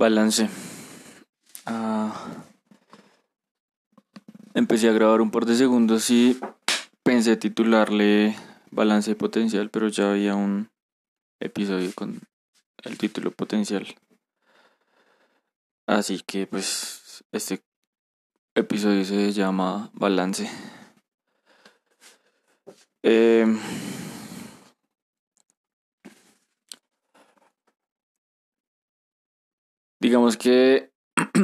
Balance. Ah, empecé a grabar un par de segundos y pensé titularle Balance Potencial, pero ya había un episodio con el título Potencial. Así que pues este episodio se llama Balance. Eh, digamos que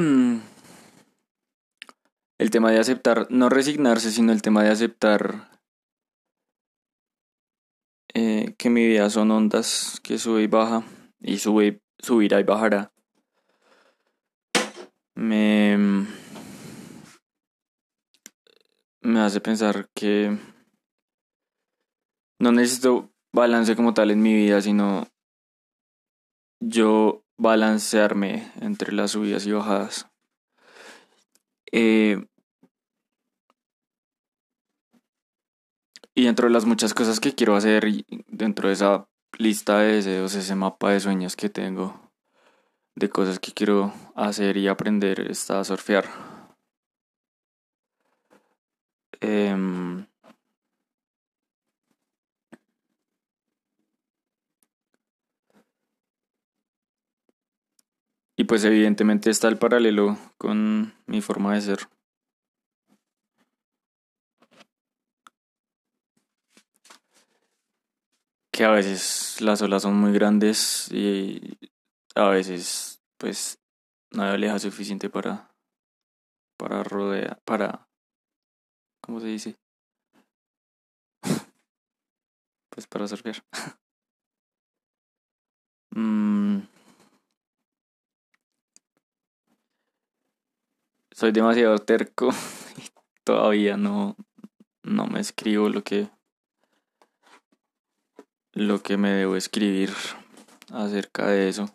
el tema de aceptar, no resignarse, sino el tema de aceptar eh, que mi vida son ondas que sube y baja y sube, subirá y bajará. Me, me hace pensar que no necesito balance como tal en mi vida, sino yo balancearme entre las subidas y bajadas. Eh, y dentro de las muchas cosas que quiero hacer, dentro de esa lista de deseos, ese mapa de sueños que tengo, de cosas que quiero hacer y aprender, está a surfear. Eh, Y pues evidentemente está el paralelo con mi forma de ser. Que a veces las olas son muy grandes y a veces pues no hay oleaje suficiente para para rodear, para ¿cómo se dice? pues para surfear. mm. Soy demasiado terco y todavía no, no me escribo lo que lo que me debo escribir acerca de eso.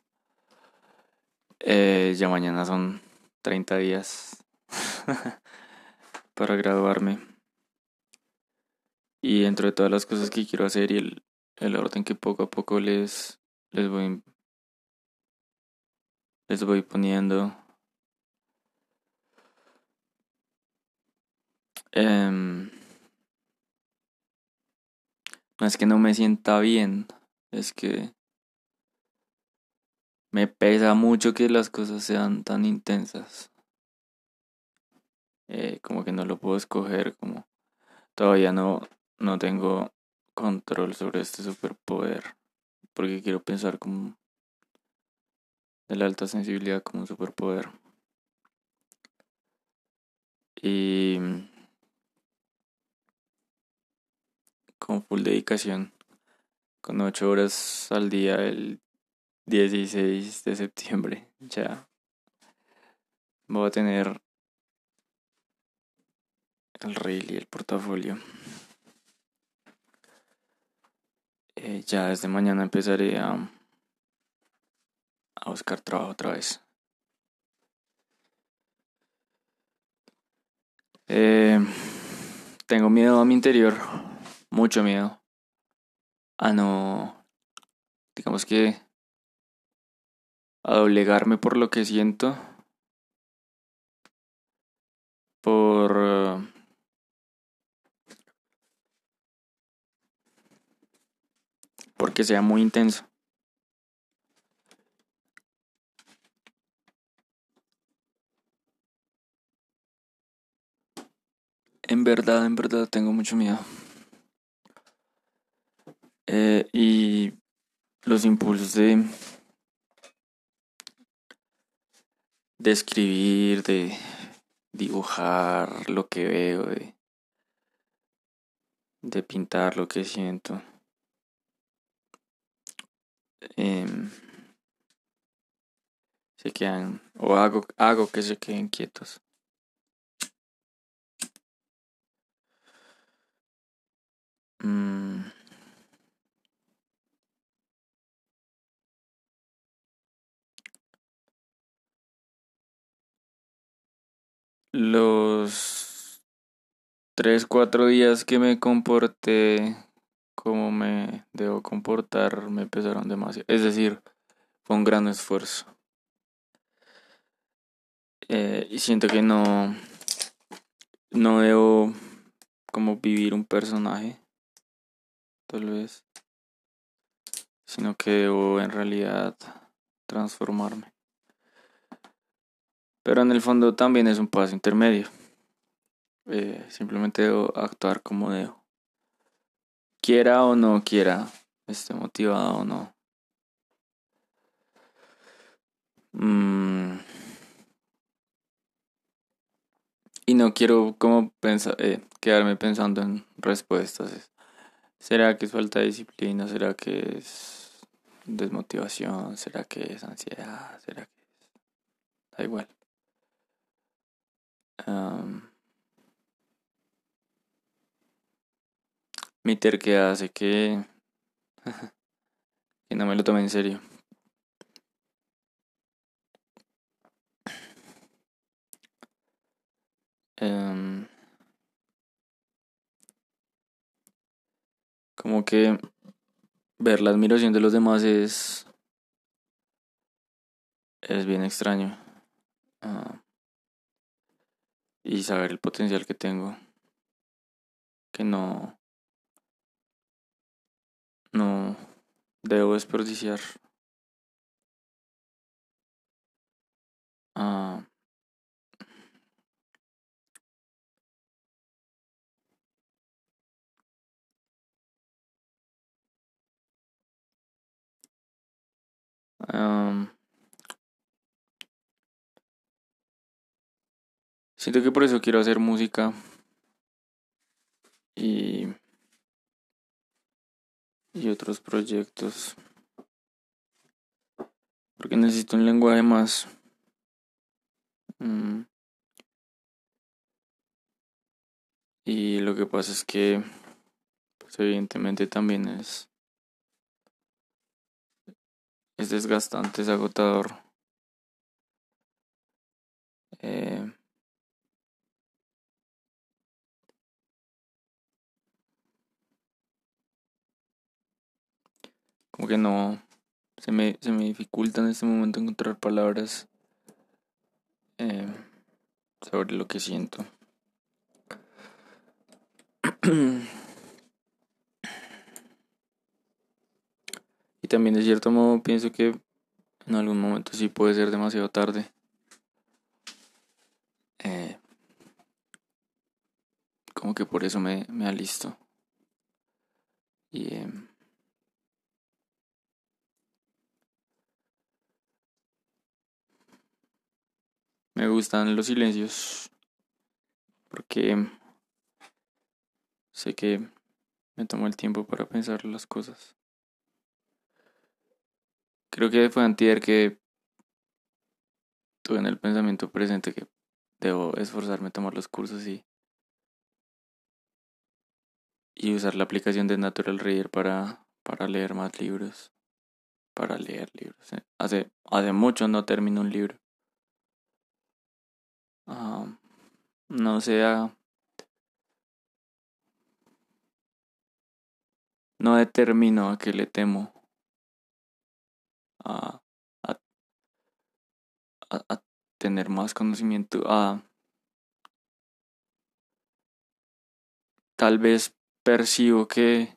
Eh, ya mañana son 30 días para graduarme. Y dentro de todas las cosas que quiero hacer y el, el orden que poco a poco les, les voy les voy poniendo Em, no es que no me sienta bien, es que me pesa mucho que las cosas sean tan intensas. Eh, como que no lo puedo escoger, como todavía no, no tengo control sobre este superpoder, porque quiero pensar como de la alta sensibilidad como un superpoder. Y con full dedicación, con 8 horas al día el 16 de septiembre. Ya voy a tener el reel y el portafolio. Eh, ya desde mañana empezaré a, buscar trabajo otra vez. Eh, tengo miedo a mi interior mucho miedo a no, digamos que, a doblegarme por lo que siento, por... Porque sea muy intenso. En verdad, en verdad tengo mucho miedo. Eh, y los impulsos de, de escribir, de dibujar lo que veo, de, pintar lo que siento. Em, se quedan, o hago, hago que se queden quietos. Los tres, cuatro días que me comporté como me debo comportar me pesaron demasiado. Es decir, fue un gran esfuerzo. Eh, y siento que no, no debo como vivir un personaje, tal vez, sino que debo en realidad transformarme. Pero en el fondo también es un paso intermedio. Eh, simplemente debo actuar como debo. Quiera o no quiera, esté motivado o no. Mm. Y no quiero como pensar, eh, quedarme pensando en respuestas. ¿Será que es falta de disciplina? ¿Será que es desmotivación? ¿Será que es ansiedad? ¿Será que es... Da igual. Mi terquedad hace que, que no me lo tome en serio. Em, como que ver la admiración de los demás es es bien extraño ah, y saber el potencial que tengo que no no debo desperdiciar ah, siento que por eso quiero hacer música y, y otros proyectos. Porque necesito un lenguaje más... Mm, y lo que pasa es que, pues evidentemente también es es desgastante, es agotador. Eh, como que no se me, se me dificulta en este momento encontrar palabras eh, sobre lo que siento. también de cierto modo pienso que en algún momento sí puede ser demasiado tarde. Eh, como que por eso me, me alisto. Y eh, me gustan los silencios porque sé que me tomo el tiempo para pensar las cosas. Creo que fue antier que tuve en el pensamiento presente que debo esforzarme a tomar los cursos y, y usar la aplicación de Natural Reader para, para leer más libros. Para leer libros. Eh. Hace, hace mucho no termino un libro. Ah, no sea... No determino a qué le temo a, a, tener más conocimiento, a tal vez percibo que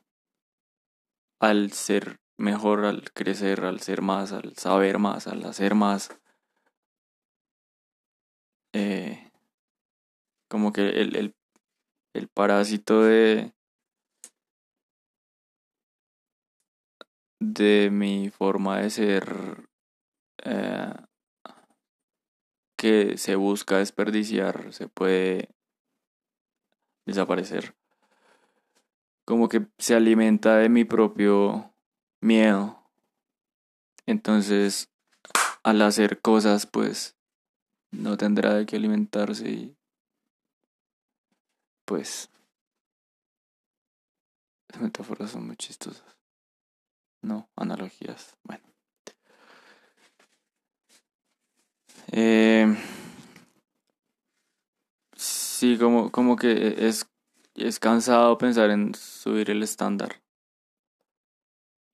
al ser mejor, al crecer, al ser más, al saber más, al hacer más, eh, como que el, el, el parásito de, de mi forma de ser eh, que se busca desperdiciar se puede desaparecer. Como que se alimenta de mi propio miedo. Entonces, al hacer cosas, pues no tendrá de qué alimentarse y pues las metáforas son muy chistosas. No, analogías. Bueno. Eh, sí, como, como que es, es cansado pensar en subir el estándar.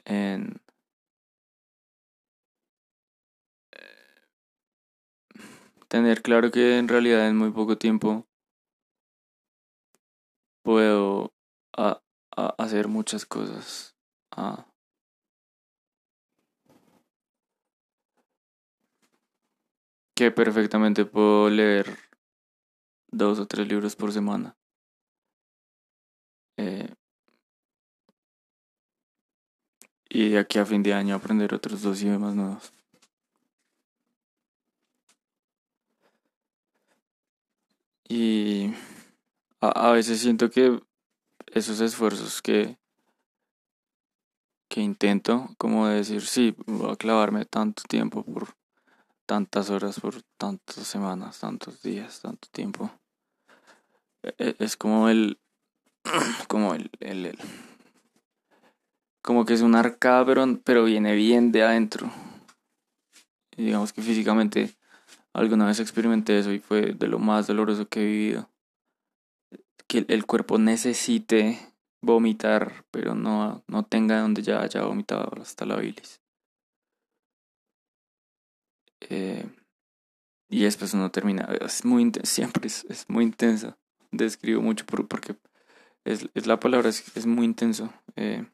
En, tener claro que en realidad en muy poco tiempo puedo hacer muchas cosas. que perfectamente puedo leer dos o tres libros por semana. Eh, y de aquí a fin de año aprender otros dos idiomas nuevos. Y a, veces siento que esos esfuerzos que, que intento, como decir, sí, voy a clavarme tanto tiempo por tantas horas, por tantas semanas, tantos días, tanto tiempo. E, e, es como el, como el, el, como que es un arcada, pero, pero viene bien de adentro. Y digamos que físicamente alguna vez experimenté eso y fue de lo más doloroso que he vivido. Que el cuerpo necesite vomitar, pero no, no tenga donde ya haya vomitado hasta la bilis. Eh, y después uno termina, es muy siempre es, es, muy intenso. Describo mucho por, porque es, es, la palabra, es, es muy intenso. Eh,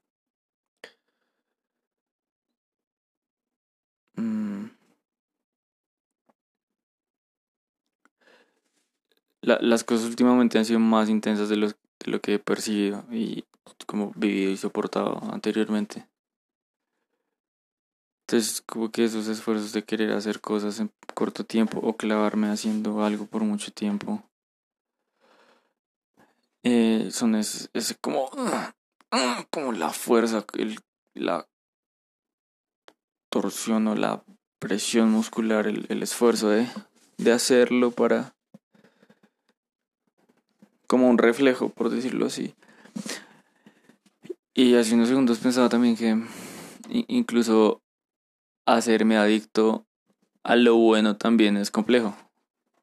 la, las cosas últimamente han sido más intensas de lo, que he percibido y como vivido y soportado anteriormente. Entonces, como que esos esfuerzos de querer hacer cosas en corto tiempo o clavarme haciendo algo por mucho tiempo eh, son ese, como, como la fuerza, el, la torsión o la presión muscular, el, el esfuerzo de, de hacerlo para como un reflejo, por decirlo así. Y hace unos segundos pensaba también que incluso hacerme adicto a lo bueno también es complejo.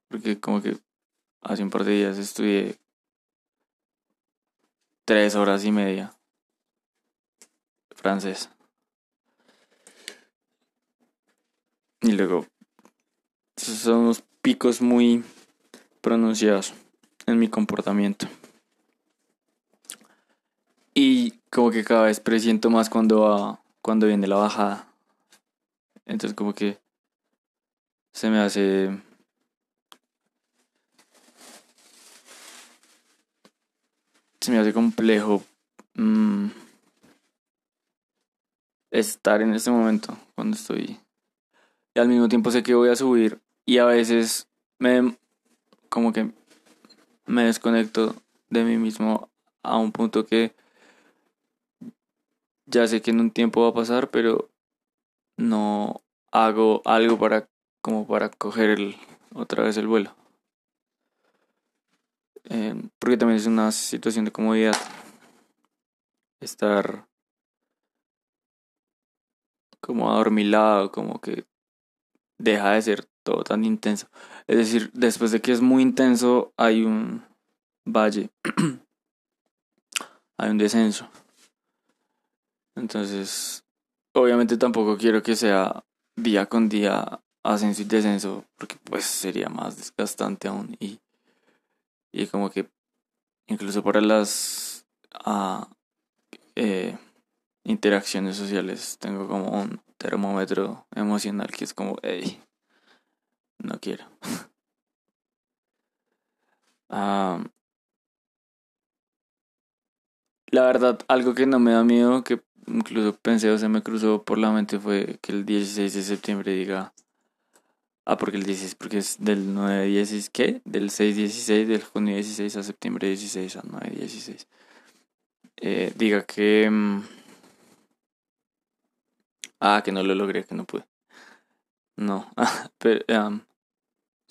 Porque como que hace un par de días estudié tres horas y media francés. Y luego, son unos picos muy pronunciados en mi comportamiento. Y como que cada vez presiento más cuando, cuando viene la bajada. Entonces como que se me hace... Se me hace complejo mm, estar en este momento cuando estoy... Y al mismo tiempo sé que voy a subir y a veces me... como que me desconecto de mí mismo a un punto que ya sé que en un tiempo va a pasar, pero no hago algo para como para coger el, otra vez el vuelo. Em, porque también es una situación de comodidad estar como adormilado, como que deja de ser todo tan intenso. Es decir, después de que es muy intenso hay un valle, hay un descenso. Entonces, obviamente tampoco quiero que sea día con día ascenso y descenso, porque pues sería más desgastante aún y, y como que incluso para las ah, eh, interacciones sociales tengo como un termómetro emocional que es como, hey, no quiero. la verdad, algo que no me da miedo, que incluso pensé o se me cruzó por la mente fue que el 16 de septiembre diga... Ah, porque el 16, porque es del 9 16, ¿qué? Del 6 16, del junio 16 a septiembre 16 a 9 16. Eh, diga que... Mm, ah, que no lo logré, que no pude. No, pero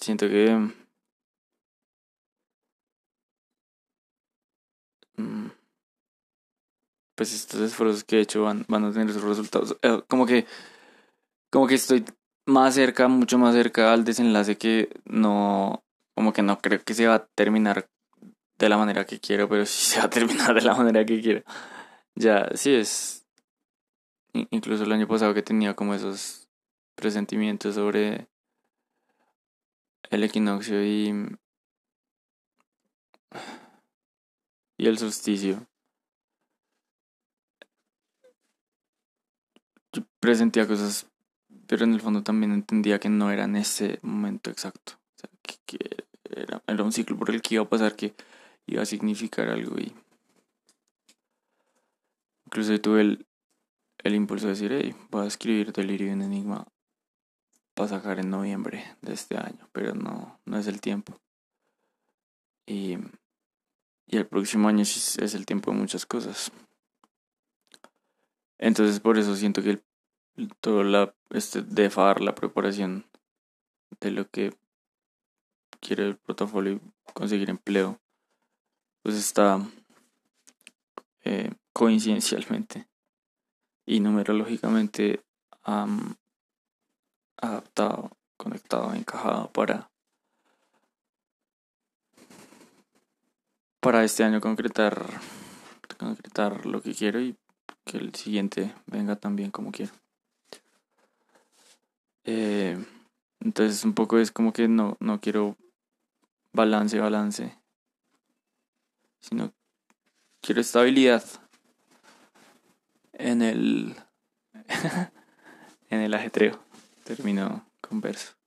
siento que... Mm, pues estos esfuerzos que he hecho van, van a tener sus resultados. Eh, como que, como que estoy más cerca, mucho más cerca al desenlace que no, como que no creo que se va a terminar de la manera que quiero, pero sí se va a terminar de la manera que quiero. Ya, sí es. Incluso el año pasado que tenía como esos presentimientos sobre el equinoccio y, y el solsticio. Yo presentía cosas, pero en el fondo también entendía que no era en ese momento exacto. O sea, que, era, un ciclo por el que iba a pasar que iba a significar algo y incluso tuve el, el impulso de decir, hey, voy a escribir Delirio en Enigma para sacar en noviembre de este año, pero no, no es el tiempo. Y, y el próximo año es el tiempo de muchas cosas. Entonces por eso siento que el, todo la, este, de FAR, la preparación de lo que quiere el portafolio conseguir empleo, pues está eh, coincidencialmente y numerológicamente adaptado, conectado, encajado para para este año concretar concretar lo que quiero y que el siguiente venga también como quiero. Eh, entonces un poco es como que no, no quiero balance, balance, sino quiero estabilidad en el en el ajetreo. Termino con verso.